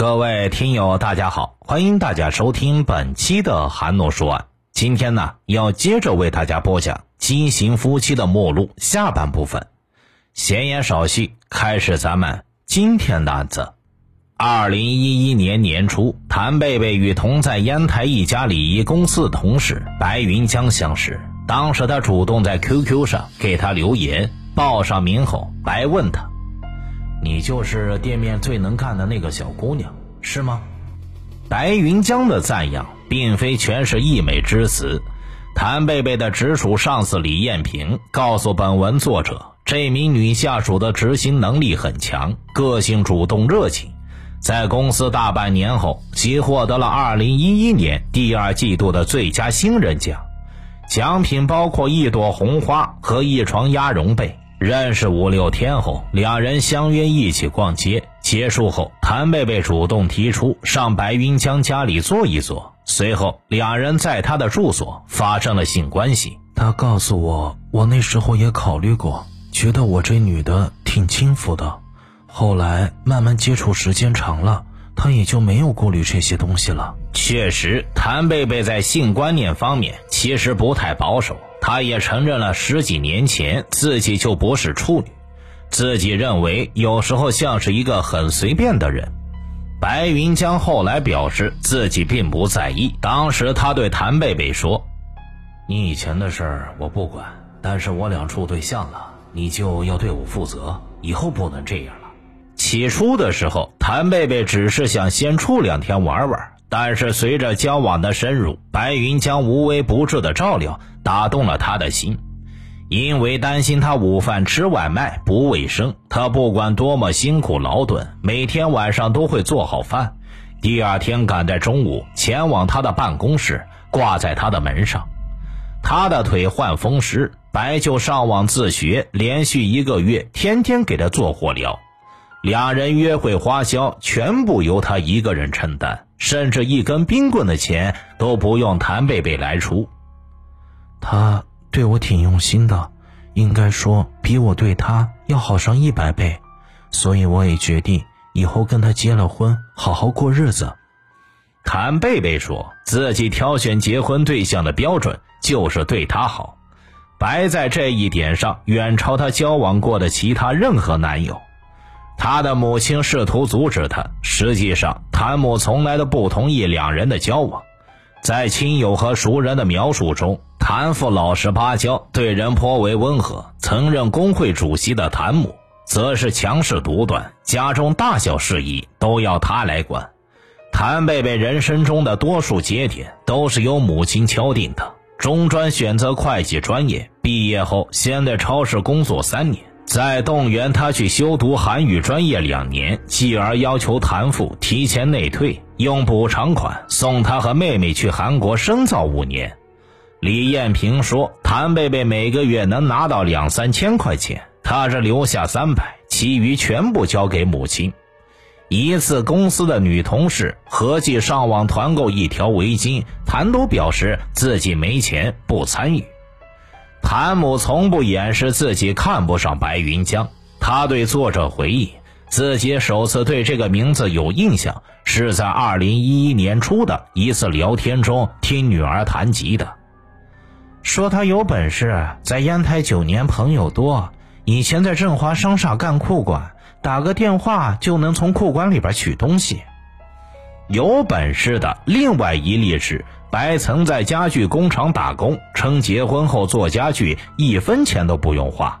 各位听友，大家好，欢迎大家收听本期的韩诺说案。今天呢，要接着为大家播讲《畸形夫妻的目录》下半部分。闲言少叙，开始咱们今天的案子。二零一一年年初，谭贝贝与同在烟台一家礼仪公司的同事白云江相识。当时他主动在 QQ 上给他留言，报上名后，白问他。你就是店面最能干的那个小姑娘，是吗？白云江的赞扬并非全是溢美之词。谭贝贝的直属上司李艳萍告诉本文作者，这名女下属的执行能力很强，个性主动热情，在公司大半年后，即获得了2011年第二季度的最佳新人奖，奖品包括一朵红花和一床鸭绒被。认识五六天后，俩人相约一起逛街。结束后，谭贝贝主动提出上白云江家里坐一坐。随后，两人在他的住所发生了性关系。他告诉我，我那时候也考虑过，觉得我这女的挺轻浮的。后来慢慢接触时间长了，他也就没有顾虑这些东西了。确实，谭贝贝在性观念方面其实不太保守。他也承认了十几年前自己就不是处女，自己认为有时候像是一个很随便的人。白云江后来表示自己并不在意，当时他对谭贝贝说：“你以前的事儿我不管，但是我俩处对象了，你就要对我负责，以后不能这样。”起初的时候，谭贝贝只是想先处两天玩玩。但是随着交往的深入，白云将无微不至的照料打动了他的心。因为担心他午饭吃外卖不卫生，他不管多么辛苦劳顿，每天晚上都会做好饭，第二天赶在中午前往他的办公室，挂在他的门上。他的腿患风湿，白就上网自学，连续一个月，天天给他做火疗。两人约会花销全部由他一个人承担。甚至一根冰棍的钱都不用谭贝贝来出，他对我挺用心的，应该说比我对他要好上一百倍，所以我也决定以后跟他结了婚，好好过日子。谭贝贝说自己挑选结婚对象的标准就是对他好，白在这一点上远超他交往过的其他任何男友。他的母亲试图阻止他，实际上谭母从来都不同意两人的交往。在亲友和熟人的描述中，谭父老实巴交，对人颇为温和；曾任工会主席的谭母，则是强势独断，家中大小事宜都要他来管。谭贝贝人生中的多数节点都是由母亲敲定的：中专选择会计专业，毕业后先在超市工作三年。再动员他去修读韩语专业两年，继而要求谭父提前内退，用补偿款送他和妹妹去韩国深造五年。李艳萍说，谭贝贝每个月能拿到两三千块钱，他是留下三百，其余全部交给母亲。一次公司的女同事合计上网团购一条围巾，谭都表示自己没钱，不参与。谭母从不掩饰自己看不上白云江。他对作者回忆，自己首次对这个名字有印象，是在二零一一年初的一次聊天中听女儿谈及的。说他有本事，在烟台九年朋友多，以前在振华商厦干库管，打个电话就能从库管里边取东西。有本事的另外一例是。白曾在家具工厂打工，称结婚后做家具一分钱都不用花。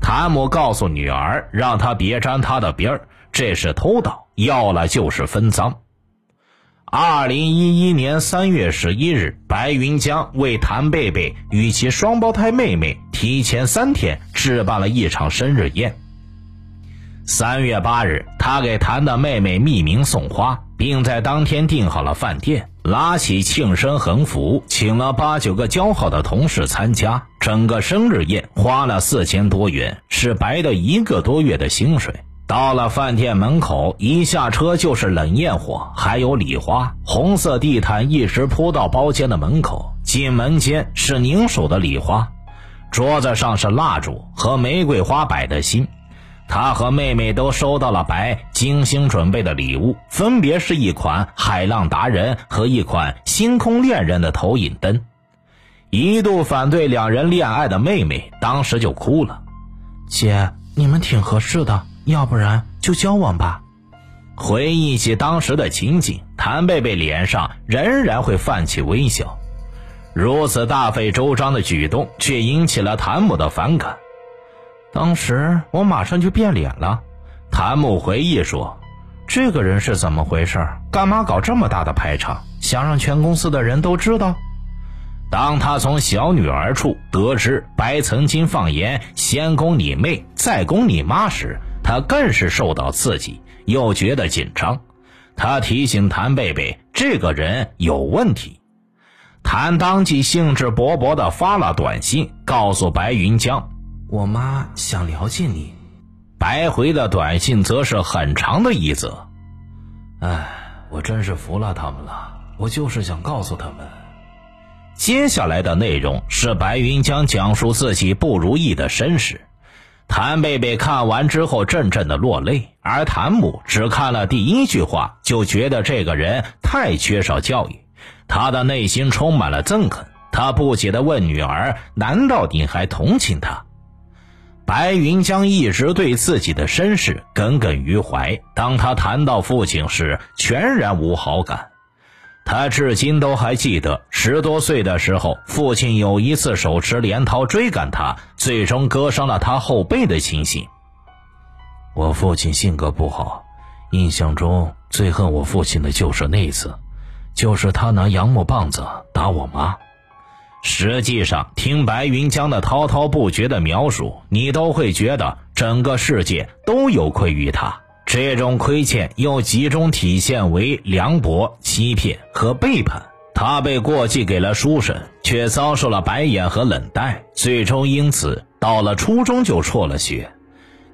谭母告诉女儿，让她别沾他的边儿，这是偷盗，要了就是分赃。二零一一年三月十一日，白云江为谭贝贝与其双胞胎妹妹提前三天置办了一场生日宴。三月八日，他给谭的妹妹匿名送花，并在当天订好了饭店。拉起庆生横幅，请了八九个交好的同事参加。整个生日宴花了四千多元，是白的一个多月的薪水。到了饭店门口，一下车就是冷焰火，还有礼花，红色地毯一直铺到包间的门口。进门间是凝手的礼花，桌子上是蜡烛和玫瑰花摆的心。他和妹妹都收到了白精心准备的礼物，分别是一款海浪达人和一款星空恋人的投影灯。一度反对两人恋爱的妹妹当时就哭了：“姐，你们挺合适的，要不然就交往吧。”回忆起当时的情景，谭贝贝脸上仍然会泛起微笑。如此大费周章的举动，却引起了谭母的反感。当时我马上就变脸了。谭木回忆说：“这个人是怎么回事？干嘛搞这么大的排场？想让全公司的人都知道？”当他从小女儿处得知白曾经放言“先攻你妹，再攻你妈”时，他更是受到刺激，又觉得紧张。他提醒谭贝贝：“这个人有问题。”谭当即兴致勃勃地发了短信，告诉白云江：“我妈想了解你。”白回的短信则是很长的一则：“哎，我真是服了他们了。我就是想告诉他们。”接下来的内容是白云江讲述自己不如意的身世。谭贝贝看完之后阵阵的落泪，而谭母只看了第一句话，就觉得这个人太缺少教育。他的内心充满了憎恨，他不解的问女儿：“难道你还同情他？”白云江一直对自己的身世耿耿于怀，当他谈到父亲时，全然无好感。他至今都还记得十多岁的时候，父亲有一次手持镰刀追赶他，最终割伤了他后背的情形。我父亲性格不好，印象中最恨我父亲的就是那次。就是他拿杨木棒子打我妈。实际上，听白云江的滔滔不绝的描述，你都会觉得整个世界都有愧于他。这种亏欠又集中体现为凉薄、欺骗和背叛。他被过继给了叔婶，却遭受了白眼和冷待，最终因此到了初中就辍了学。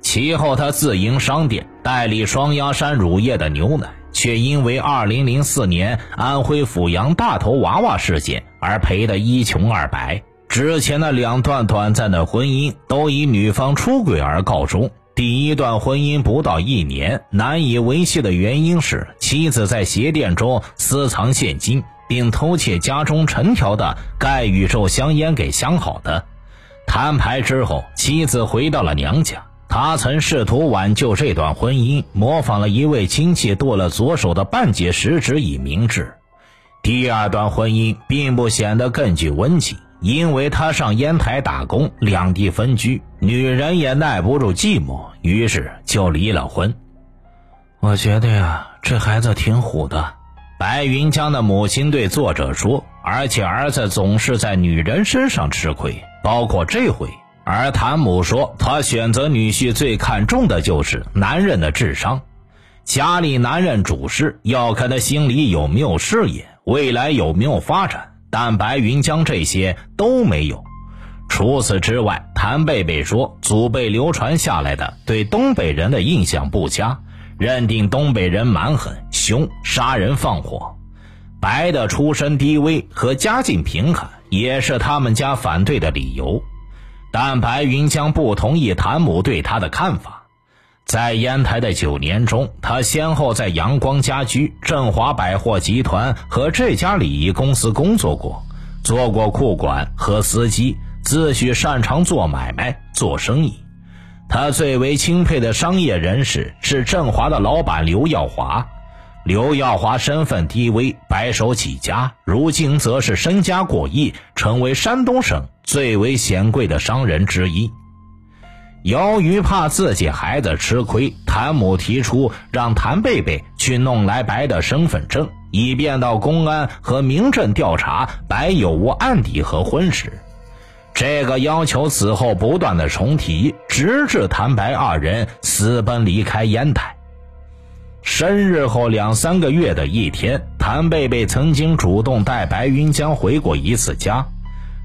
其后，他自营商店，代理双鸭山乳业的牛奶。却因为2004年安徽阜阳大头娃娃事件而赔得一穷二白。之前的两段短暂的婚姻都以女方出轨而告终。第一段婚姻不到一年，难以维系的原因是妻子在鞋店中私藏现金，并偷窃家中陈条的盖宇宙香烟给相好的。摊牌之后，妻子回到了娘家。他曾试图挽救这段婚姻，模仿了一位亲戚剁了左手的半截食指以明志。第二段婚姻并不显得更具温情，因为他上烟台打工，两地分居，女人也耐不住寂寞，于是就离了婚。我觉得呀，这孩子挺虎的。白云江的母亲对作者说，而且儿子总是在女人身上吃亏，包括这回。而谭母说，她选择女婿最看重的就是男人的智商，家里男人主事要看他心里有没有事业，未来有没有发展。但白云江这些都没有。除此之外，谭贝贝说，祖辈流传下来的对东北人的印象不佳，认定东北人蛮狠、凶、杀人放火。白的出身低微和家境贫寒，也是他们家反对的理由。但白云江不同意谭母对他的看法。在烟台的九年中，他先后在阳光家居、振华百货集团和这家礼仪公司工作过，做过库管和司机，自诩擅长做买卖、做生意。他最为钦佩的商业人士是振华的老板刘耀华。刘耀华身份低微，白手起家，如今则是身家过亿，成为山东省最为显贵的商人之一。由于怕自己孩子吃亏，谭母提出让谭贝贝去弄来白的身份证，以便到公安和民政调查白有无案底和婚史。这个要求此后不断的重提，直至谭白二人私奔离开烟台。生日后两三个月的一天，谭贝贝曾经主动带白云江回过一次家。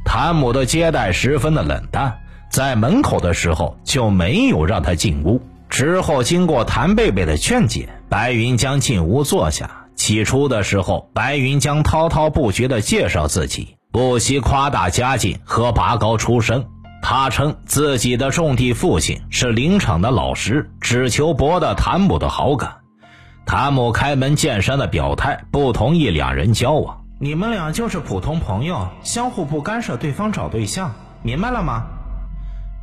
谭母的接待十分的冷淡，在门口的时候就没有让他进屋。之后经过谭贝贝的劝解，白云江进屋坐下。起初的时候，白云江滔滔不绝地介绍自己，不惜夸大家境和拔高出身。他称自己的种地父亲是林场的老师，只求博得谭母的好感。谭母开门见山的表态，不同意两人交往。你们俩就是普通朋友，相互不干涉对方找对象，明白了吗？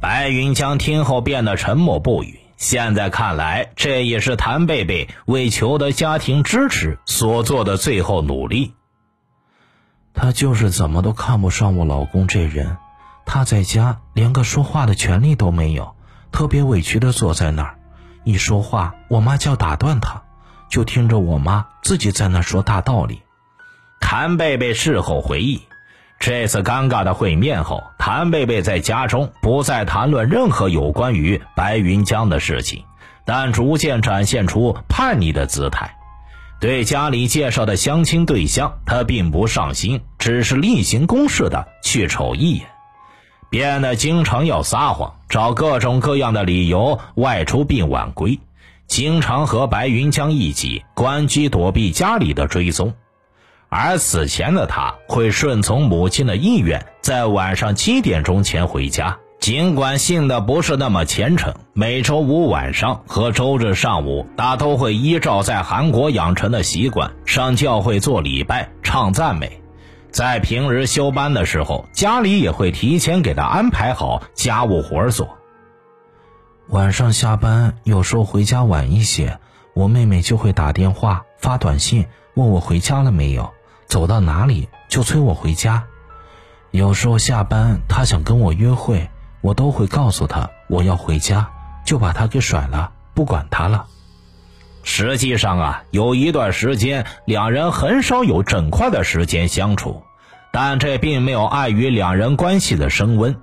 白云江听后变得沉默不语。现在看来，这也是谭贝贝为求得家庭支持所做的最后努力。他就是怎么都看不上我老公这人。他在家连个说话的权利都没有，特别委屈的坐在那儿，一说话，我妈就要打断他，就听着我妈自己在那说大道理。谭贝贝事后回忆。这次尴尬的会面后，谭贝贝在家中不再谈论任何有关于白云江的事情，但逐渐展现出叛逆的姿态。对家里介绍的相亲对象，他并不上心，只是例行公事的去瞅一眼，变得经常要撒谎，找各种各样的理由外出并晚归，经常和白云江一起关机躲避家里的追踪。而此前的他会顺从母亲的意愿，在晚上七点钟前回家。尽管信的不是那么虔诚，每周五晚上和周日上午，他都会依照在韩国养成的习惯上教会做礼拜、唱赞美。在平日休班的时候，家里也会提前给他安排好家务活做。晚上下班，有时候回家晚一些，我妹妹就会打电话、发短信问我回家了没有。走到哪里就催我回家，有时候下班她想跟我约会，我都会告诉她我要回家，就把她给甩了，不管她了。实际上啊，有一段时间两人很少有整块的时间相处，但这并没有碍于两人关系的升温。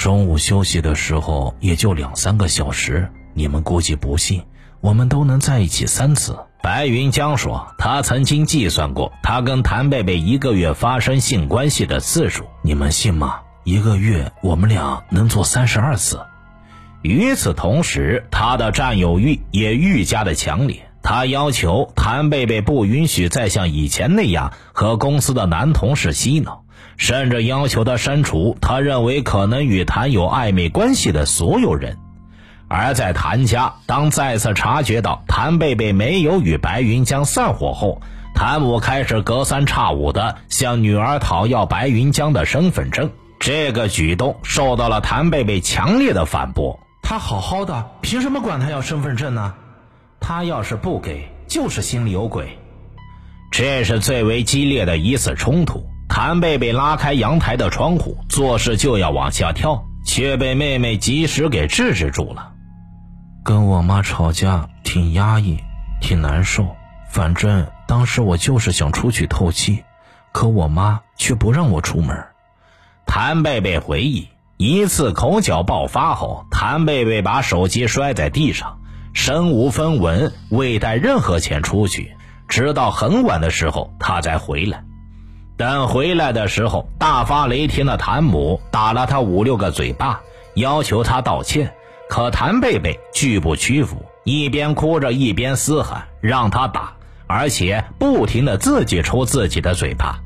中午休息的时候也就两三个小时，你们估计不信，我们都能在一起三次。白云江说：“他曾经计算过，他跟谭贝贝一个月发生性关系的次数，你们信吗？一个月我们俩能做三十二次。与此同时，他的占有欲也愈加的强烈。他要求谭贝贝不允许再像以前那样和公司的男同事嬉闹，甚至要求他删除他认为可能与谭有暧昧关系的所有人。”而在谭家，当再次察觉到谭贝贝没有与白云江散伙后，谭母开始隔三差五的向女儿讨要白云江的身份证。这个举动受到了谭贝贝强烈的反驳。他好好的，凭什么管他要身份证呢？他要是不给，就是心里有鬼。这是最为激烈的一次冲突。谭贝贝拉开阳台的窗户，做事就要往下跳，却被妹妹及时给制止住了。跟我妈吵架挺压抑，挺难受。反正当时我就是想出去透气，可我妈却不让我出门。谭贝贝回忆，一次口角爆发后，谭贝贝把手机摔在地上，身无分文，未带任何钱出去，直到很晚的时候他才回来。等回来的时候，大发雷霆的谭母打了他五六个嘴巴，要求他道歉。可谭贝贝拒不屈服，一边哭着一边嘶喊让他打，而且不停的自己抽自己的嘴巴，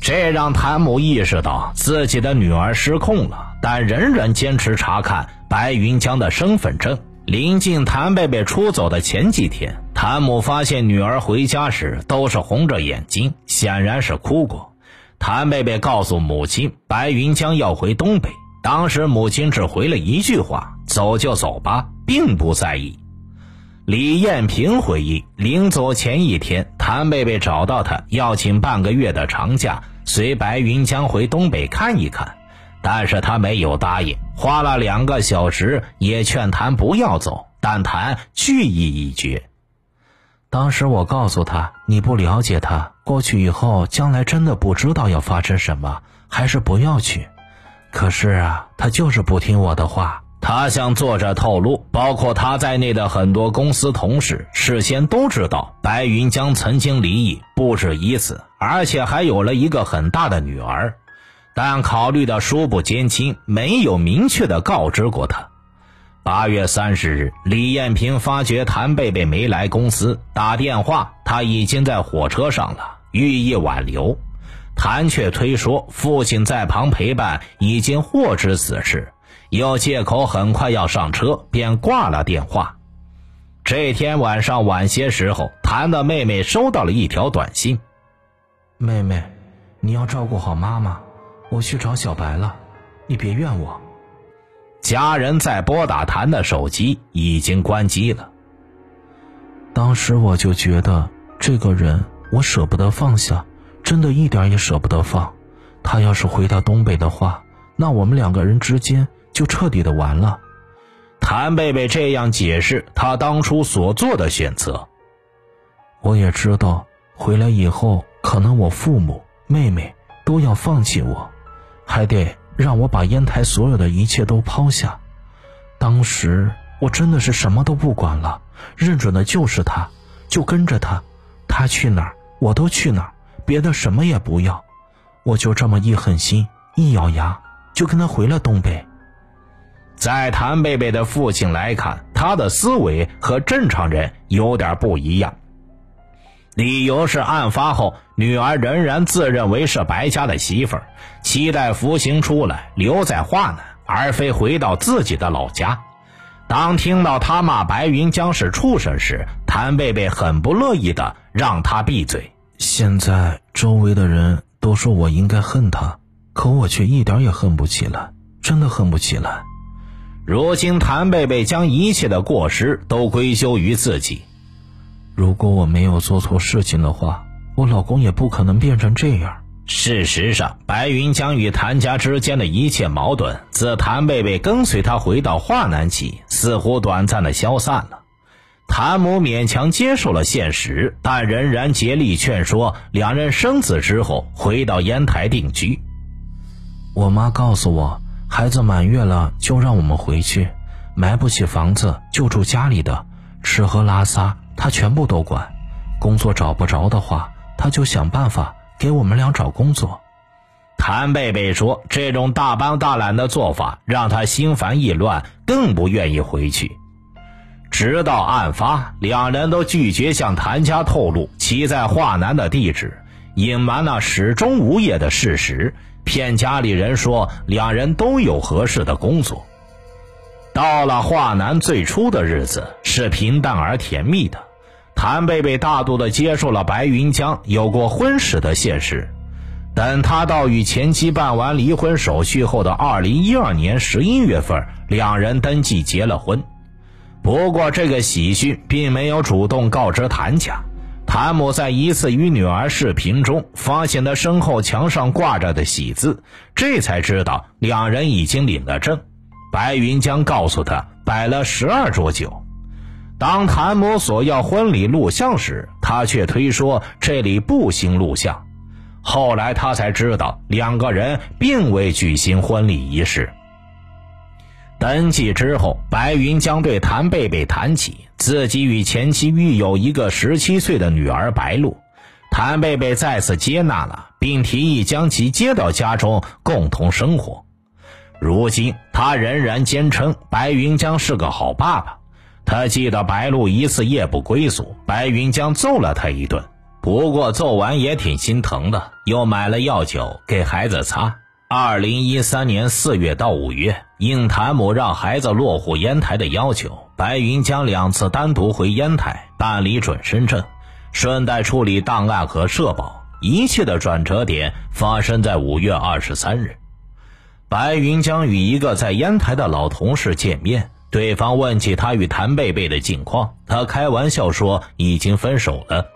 这让谭母意识到自己的女儿失控了，但仍然坚持查看白云江的身份证。临近谭贝贝出走的前几天，谭母发现女儿回家时都是红着眼睛，显然是哭过。谭贝贝告诉母亲，白云江要回东北。当时母亲只回了一句话：“走就走吧，并不在意。”李艳萍回忆，临走前一天，谭贝贝找到他要请半个月的长假，随白云江回东北看一看，但是他没有答应。花了两个小时，也劝谭不要走，但谭拒意已决。当时我告诉他：“你不了解他，过去以后，将来真的不知道要发生什么，还是不要去。”可是啊，他就是不听我的话。他向作者透露，包括他在内的很多公司同事事先都知道白云江曾经离异不止一次，而且还有了一个很大的女儿，但考虑到叔不兼亲，没有明确的告知过他。八月三十日，李艳萍发觉谭贝贝没来公司，打电话，他已经在火车上了，寓意挽留。谭却推说父亲在旁陪伴，已经获知此事，又借口很快要上车，便挂了电话。这天晚上晚些时候，谭的妹妹收到了一条短信：“妹妹，你要照顾好妈妈，我去找小白了，你别怨我。”家人在拨打谭的手机，已经关机了。当时我就觉得这个人我舍不得放下，真的一点也舍不得放。他要是回到东北的话，那我们两个人之间就彻底的完了。谭贝贝这样解释他当初所做的选择。我也知道回来以后，可能我父母、妹妹都要放弃我，还得。让我把烟台所有的一切都抛下。当时我真的是什么都不管了，认准的就是他，就跟着他，他去哪儿我都去哪儿，别的什么也不要。我就这么一狠心，一咬牙就跟他回了东北。在谭贝贝的父亲来看，他的思维和正常人有点不一样。理由是案发后，女儿仍然自认为是白家的媳妇儿，期待服刑出来留在华南，而非回到自己的老家。当听到他骂白云江是畜生时，谭贝贝很不乐意的让他闭嘴。现在周围的人都说我应该恨他，可我却一点也恨不起来，真的恨不起来。如今谭贝贝将一切的过失都归咎于自己。如果我没有做错事情的话，我老公也不可能变成这样。事实上，白云江与谭家之间的一切矛盾，自谭贝贝跟随他回到华南起，似乎短暂的消散了。谭母勉强接受了现实，但仍然竭力劝说两人生子之后回到烟台定居。我妈告诉我，孩子满月了就让我们回去，买不起房子就住家里的，吃喝拉撒。他全部都管，工作找不着的话，他就想办法给我们俩找工作。谭贝贝说：“这种大帮大揽的做法让他心烦意乱，更不愿意回去。”直到案发，两人都拒绝向谭家透露其在华南的地址，隐瞒了始终无业的事实，骗家里人说两人都有合适的工作。到了华南，最初的日子是平淡而甜蜜的。谭贝贝大度地接受了白云江有过婚史的现实。等他到与前妻办完离婚手续后的二零一二年十一月份，两人登记结了婚。不过，这个喜讯并没有主动告知谭家。谭母在一次与女儿视频中发现他身后墙上挂着的喜字，这才知道两人已经领了证。白云江告诉他，摆了十二桌酒。当谭某索要婚礼录像时，他却推说这里不兴录像。后来他才知道，两个人并未举行婚礼仪式。登记之后，白云江对谭贝贝谈起自己与前妻育有一个十七岁的女儿白露，谭贝贝再次接纳了，并提议将其接到家中共同生活。如今，他仍然坚称白云江是个好爸爸。他记得白露一次夜不归宿，白云江揍了他一顿。不过揍完也挺心疼的，又买了药酒给孩子擦。二零一三年四月到五月，应谭母让孩子落户烟台的要求，白云江两次单独回烟台办理准生证，顺带处理档案和社保。一切的转折点发生在五月二十三日。白云江与一个在烟台的老同事见面，对方问起他与谭贝贝的近况，他开玩笑说已经分手了。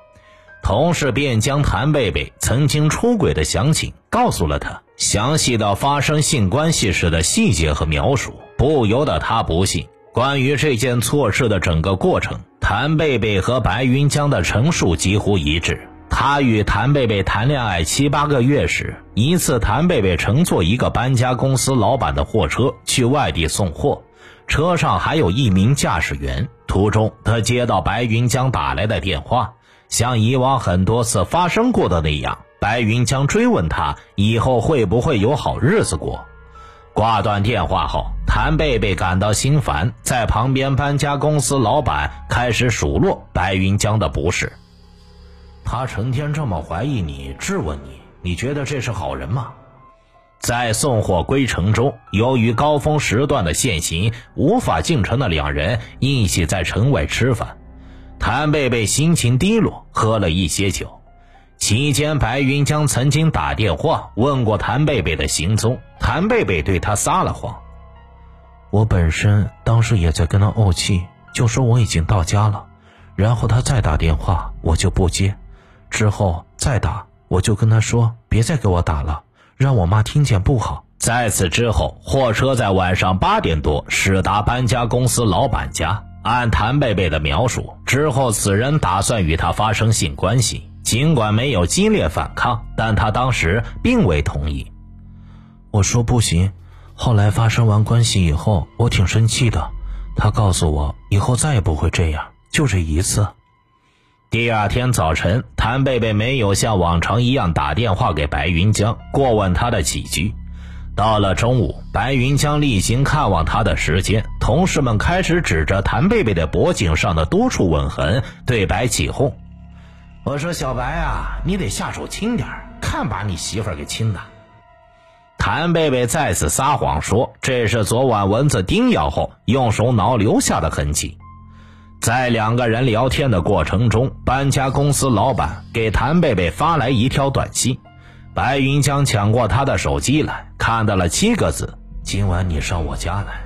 同事便将谭贝贝曾经出轨的详情告诉了他，详细到发生性关系时的细节和描述，不由得他不信。关于这件错事的整个过程，谭贝贝和白云江的陈述几乎一致。他与谭贝贝谈恋爱七八个月时，一次谭贝贝乘坐一个搬家公司老板的货车去外地送货，车上还有一名驾驶员。途中，他接到白云江打来的电话，像以往很多次发生过的那样，白云江追问他以后会不会有好日子过。挂断电话后，谭贝贝感到心烦，在旁边搬家公司老板开始数落白云江的不是。他成天这么怀疑你、质问你，你觉得这是好人吗？在送货归城中，由于高峰时段的限行，无法进城的两人一起在城外吃饭。谭贝贝心情低落，喝了一些酒。期间，白云江曾经打电话问过谭贝贝的行踪，谭贝贝对他撒了谎。我本身当时也在跟他怄气，就说我已经到家了，然后他再打电话，我就不接，之后再打，我就跟他说别再给我打了。让我妈听见不好。在此之后，货车在晚上八点多驶达搬家公司老板家。按谭贝贝的描述，之后此人打算与他发生性关系，尽管没有激烈反抗，但他当时并未同意。我说不行。后来发生完关系以后，我挺生气的。他告诉我以后再也不会这样，就这一次。第二天早晨，谭贝贝没有像往常一样打电话给白云江过问他的起居。到了中午，白云江例行看望他的时间，同事们开始指着谭贝贝的脖颈上的多处吻痕对白起哄。我说：“小白啊，你得下手轻点看把你媳妇给亲的。”谭贝贝再次撒谎说：“这是昨晚蚊子叮咬后用手挠留下的痕迹。”在两个人聊天的过程中，搬家公司老板给谭贝贝发来一条短信，白云江抢过他的手机来看到了七个字：“今晚你上我家来。”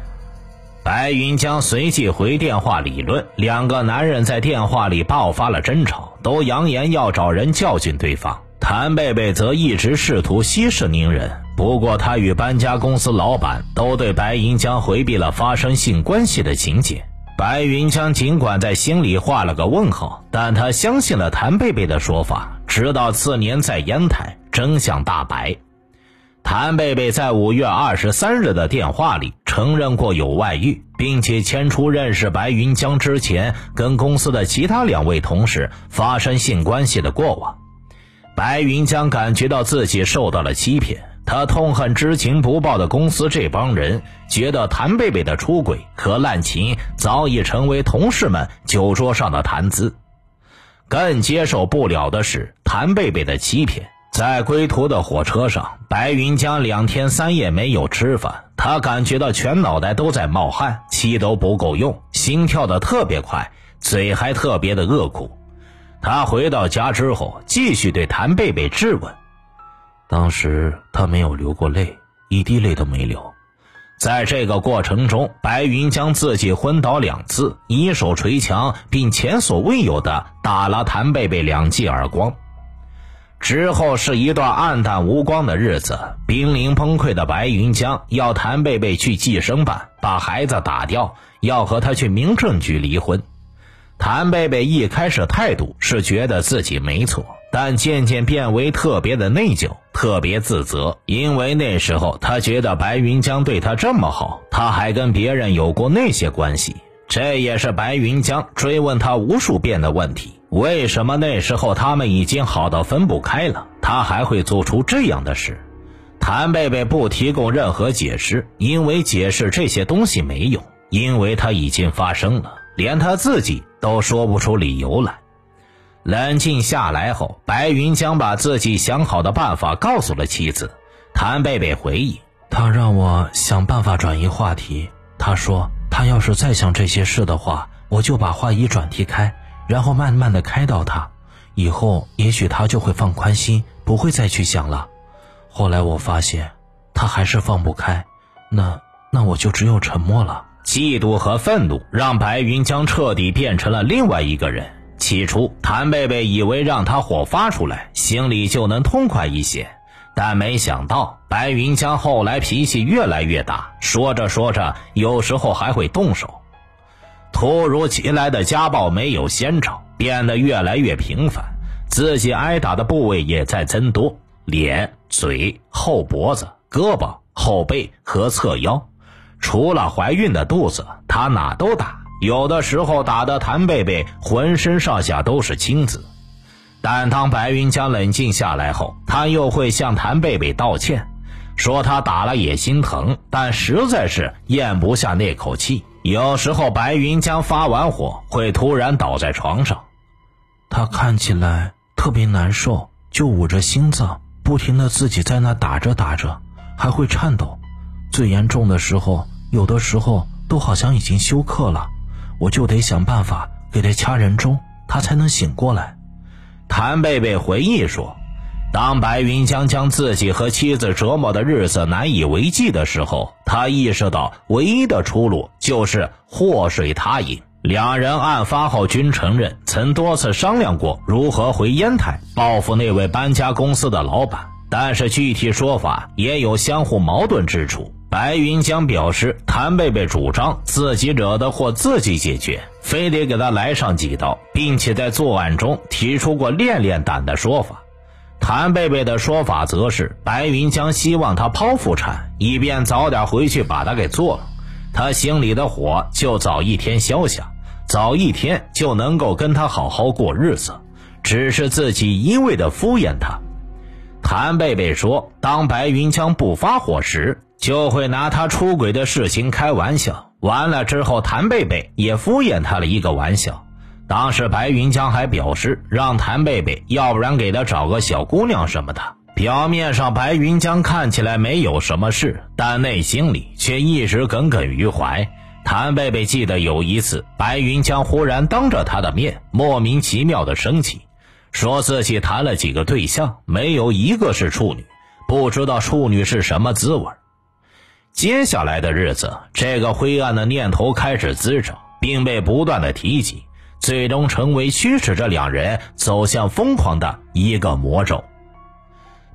白云江随即回电话理论，两个男人在电话里爆发了争吵，都扬言要找人教训对方。谭贝贝则一直试图息事宁人，不过他与搬家公司老板都对白云江回避了发生性关系的情节。白云江尽管在心里画了个问号，但他相信了谭贝贝的说法。直到次年在烟台，真相大白，谭贝贝在五月二十三日的电话里承认过有外遇，并且牵出认识白云江之前跟公司的其他两位同事发生性关系的过往。白云江感觉到自己受到了欺骗。他痛恨知情不报的公司这帮人，觉得谭贝贝的出轨和滥情早已成为同事们酒桌上的谈资。更接受不了的是谭贝贝的欺骗。在归途的火车上，白云江两天三夜没有吃饭，他感觉到全脑袋都在冒汗，气都不够用，心跳的特别快，嘴还特别的恶苦。他回到家之后，继续对谭贝贝质问。当时他没有流过泪，一滴泪都没流。在这个过程中，白云将自己昏倒两次，一手捶墙，并前所未有的打了谭贝贝两记耳光。之后是一段暗淡无光的日子。濒临崩溃的白云江要谭贝贝去计生办把孩子打掉，要和他去民政局离婚。谭贝贝一开始态度是觉得自己没错。但渐渐变为特别的内疚，特别自责，因为那时候他觉得白云江对他这么好，他还跟别人有过那些关系。这也是白云江追问他无数遍的问题：为什么那时候他们已经好到分不开了，他还会做出这样的事？谭贝贝不提供任何解释，因为解释这些东西没用，因为他已经发生了，连他自己都说不出理由来。冷静下来后，白云江把自己想好的办法告诉了妻子。谭贝贝回忆，他让我想办法转移话题。他说，他要是再想这些事的话，我就把话一转题开，然后慢慢的开导他，以后也许他就会放宽心，不会再去想了。后来我发现，他还是放不开，那那我就只有沉默了。嫉妒和愤怒让白云江彻底变成了另外一个人。起初，谭贝贝以为让他火发出来，心里就能痛快一些，但没想到白云江后来脾气越来越大，说着说着，有时候还会动手。突如其来的家暴没有先兆，变得越来越频繁，自己挨打的部位也在增多：脸、嘴、后脖子、胳膊、后背和侧腰。除了怀孕的肚子，他哪都打。有的时候打的谭贝贝浑身上下都是青紫，但当白云江冷静下来后，他又会向谭贝贝道歉，说他打了也心疼，但实在是咽不下那口气。有时候白云江发完火会突然倒在床上，他看起来特别难受，就捂着心脏，不停的自己在那打着打着，还会颤抖。最严重的时候，有的时候都好像已经休克了，我就得想办法给他掐人中，他才能醒过来。谭贝贝回忆说。当白云江将自己和妻子折磨的日子难以为继的时候，他意识到唯一的出路就是祸水他营。两人案发后均承认曾多次商量过如何回烟台报复那位搬家公司的老板，但是具体说法也有相互矛盾之处。白云江表示，谭贝贝主张自己惹的祸自己解决，非得给他来上几刀，并且在作案中提出过练练胆的说法。谭贝贝的说法则是，白云江希望他剖腹产，以便早点回去把他给做了，他心里的火就早一天消下，早一天就能够跟他好好过日子。只是自己一味的敷衍他。谭贝贝说，当白云江不发火时，就会拿他出轨的事情开玩笑。完了之后，谭贝贝也敷衍他了一个玩笑。当时白云江还表示让谭贝贝，要不然给他找个小姑娘什么的。表面上白云江看起来没有什么事，但内心里却一直耿耿于怀。谭贝贝记得有一次，白云江忽然当着他的面莫名其妙的生气，说自己谈了几个对象，没有一个是处女，不知道处女是什么滋味。接下来的日子，这个灰暗的念头开始滋长，并被不断的提及。最终成为驱使着两人走向疯狂的一个魔咒。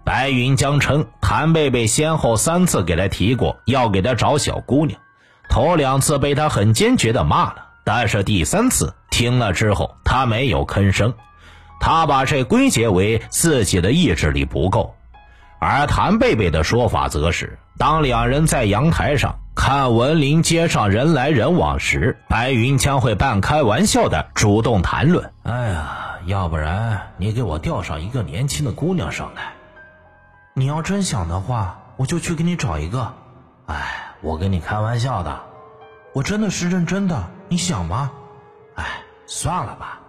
白云江称，谭贝贝先后三次给他提过要给他找小姑娘，头两次被他很坚决的骂了，但是第三次听了之后，他没有吭声。他把这归结为自己的意志力不够，而谭贝贝的说法则是，当两人在阳台上。看文林街上人来人往时，白云将会半开玩笑的主动谈论：“哎呀，要不然你给我调上一个年轻的姑娘上来。你要真想的话，我就去给你找一个。哎，我跟你开玩笑的，我真的是认真的。你想吗？哎，算了吧。”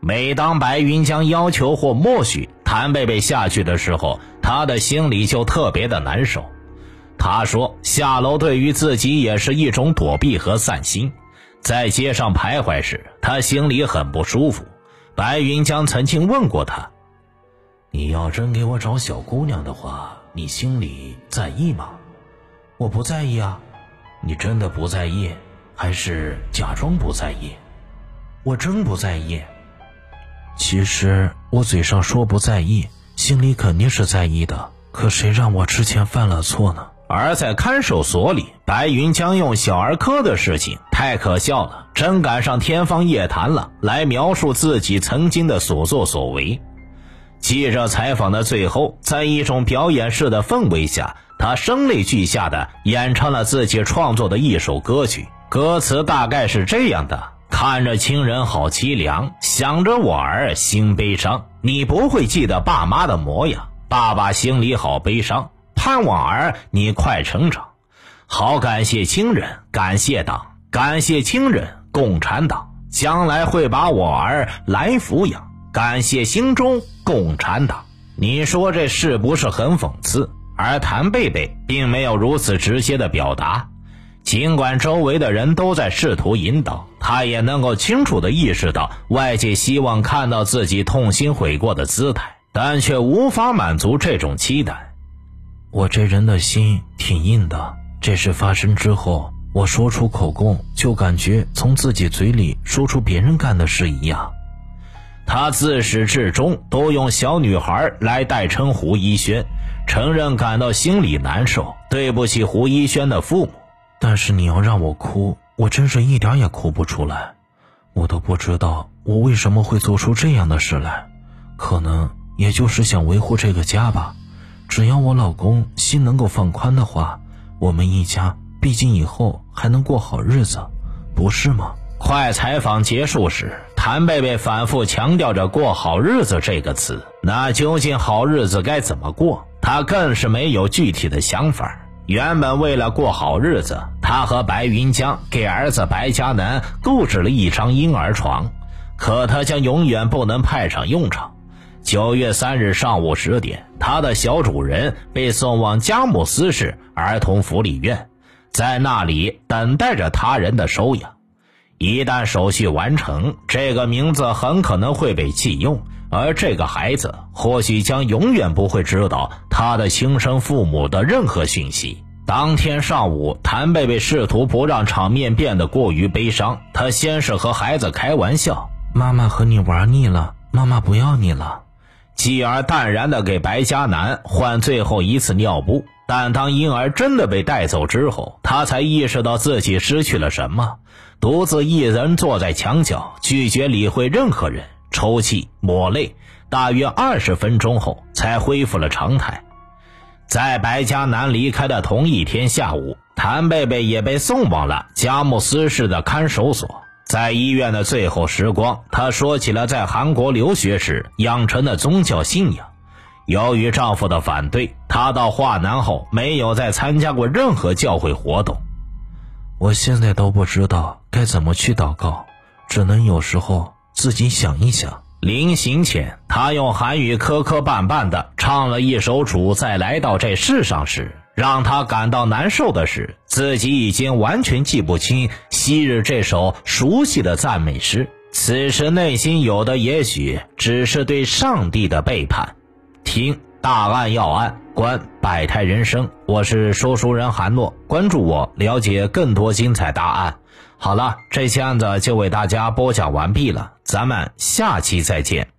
每当白云将要求或默许谭贝贝下去的时候，他的心里就特别的难受。他说：“下楼对于自己也是一种躲避和散心。在街上徘徊时，他心里很不舒服。白云江曾经问过他：‘你要真给我找小姑娘的话，你心里在意吗？’我不在意啊。你真的不在意，还是假装不在意？我真不在意。其实我嘴上说不在意，心里肯定是在意的。可谁让我之前犯了错呢？”而在看守所里，白云江用小儿科的事情太可笑了，真赶上天方夜谭了，来描述自己曾经的所作所为。记者采访的最后，在一种表演式的氛围下，他声泪俱下的演唱了自己创作的一首歌曲，歌词大概是这样的：看着亲人好凄凉，想着我儿心悲伤，你不会记得爸妈的模样，爸爸心里好悲伤。盼望儿，你快成长。好，感谢亲人，感谢党，感谢亲人，共产党将来会把我儿来抚养。感谢心中共产党。你说这是不是很讽刺？而谭贝贝并没有如此直接的表达，尽管周围的人都在试图引导，他也能够清楚的意识到外界希望看到自己痛心悔过的姿态，但却无法满足这种期待。我这人的心挺硬的，这事发生之后，我说出口供，就感觉从自己嘴里说出别人干的事一样。他自始至终都用小女孩来代称胡一轩，承认感到心里难受，对不起胡一轩的父母。但是你要让我哭，我真是一点也哭不出来，我都不知道我为什么会做出这样的事来，可能也就是想维护这个家吧。只要我老公心能够放宽的话，我们一家毕竟以后还能过好日子，不是吗？快采访结束时，谭贝贝反复强调着“过好日子”这个词。那究竟好日子该怎么过？他更是没有具体的想法。原本为了过好日子，他和白云江给儿子白嘉南购置了一张婴儿床，可他将永远不能派上用场。九月三日上午十点，他的小主人被送往佳木斯市儿童福利院，在那里等待着他人的收养。一旦手续完成，这个名字很可能会被弃用，而这个孩子或许将永远不会知道他的亲生父母的任何讯息。当天上午，谭贝贝试图不让场面变得过于悲伤。他先是和孩子开玩笑：“妈妈和你玩腻了，妈妈不要你了。”继而淡然地给白嘉南换最后一次尿布。但当婴儿真的被带走之后，他才意识到自己失去了什么。独自一人坐在墙角，拒绝理会任何人，抽泣抹泪。大约二十分钟后，才恢复了常态。在白嘉南离开的同一天下午，谭贝贝也被送往了佳木斯市的看守所。在医院的最后时光，她说起了在韩国留学时养成的宗教信仰。由于丈夫的反对，她到华南后没有再参加过任何教会活动。我现在都不知道该怎么去祷告，只能有时候自己想一想。临行前，她用韩语磕磕绊绊地唱了一首《主在来到这世上时》。让他感到难受的是，自己已经完全记不清昔日这首熟悉的赞美诗。此时内心有的也许只是对上帝的背叛。听大案要案，观百态人生。我是说书人韩诺，关注我，了解更多精彩大案。好了，这期案子就为大家播讲完毕了，咱们下期再见。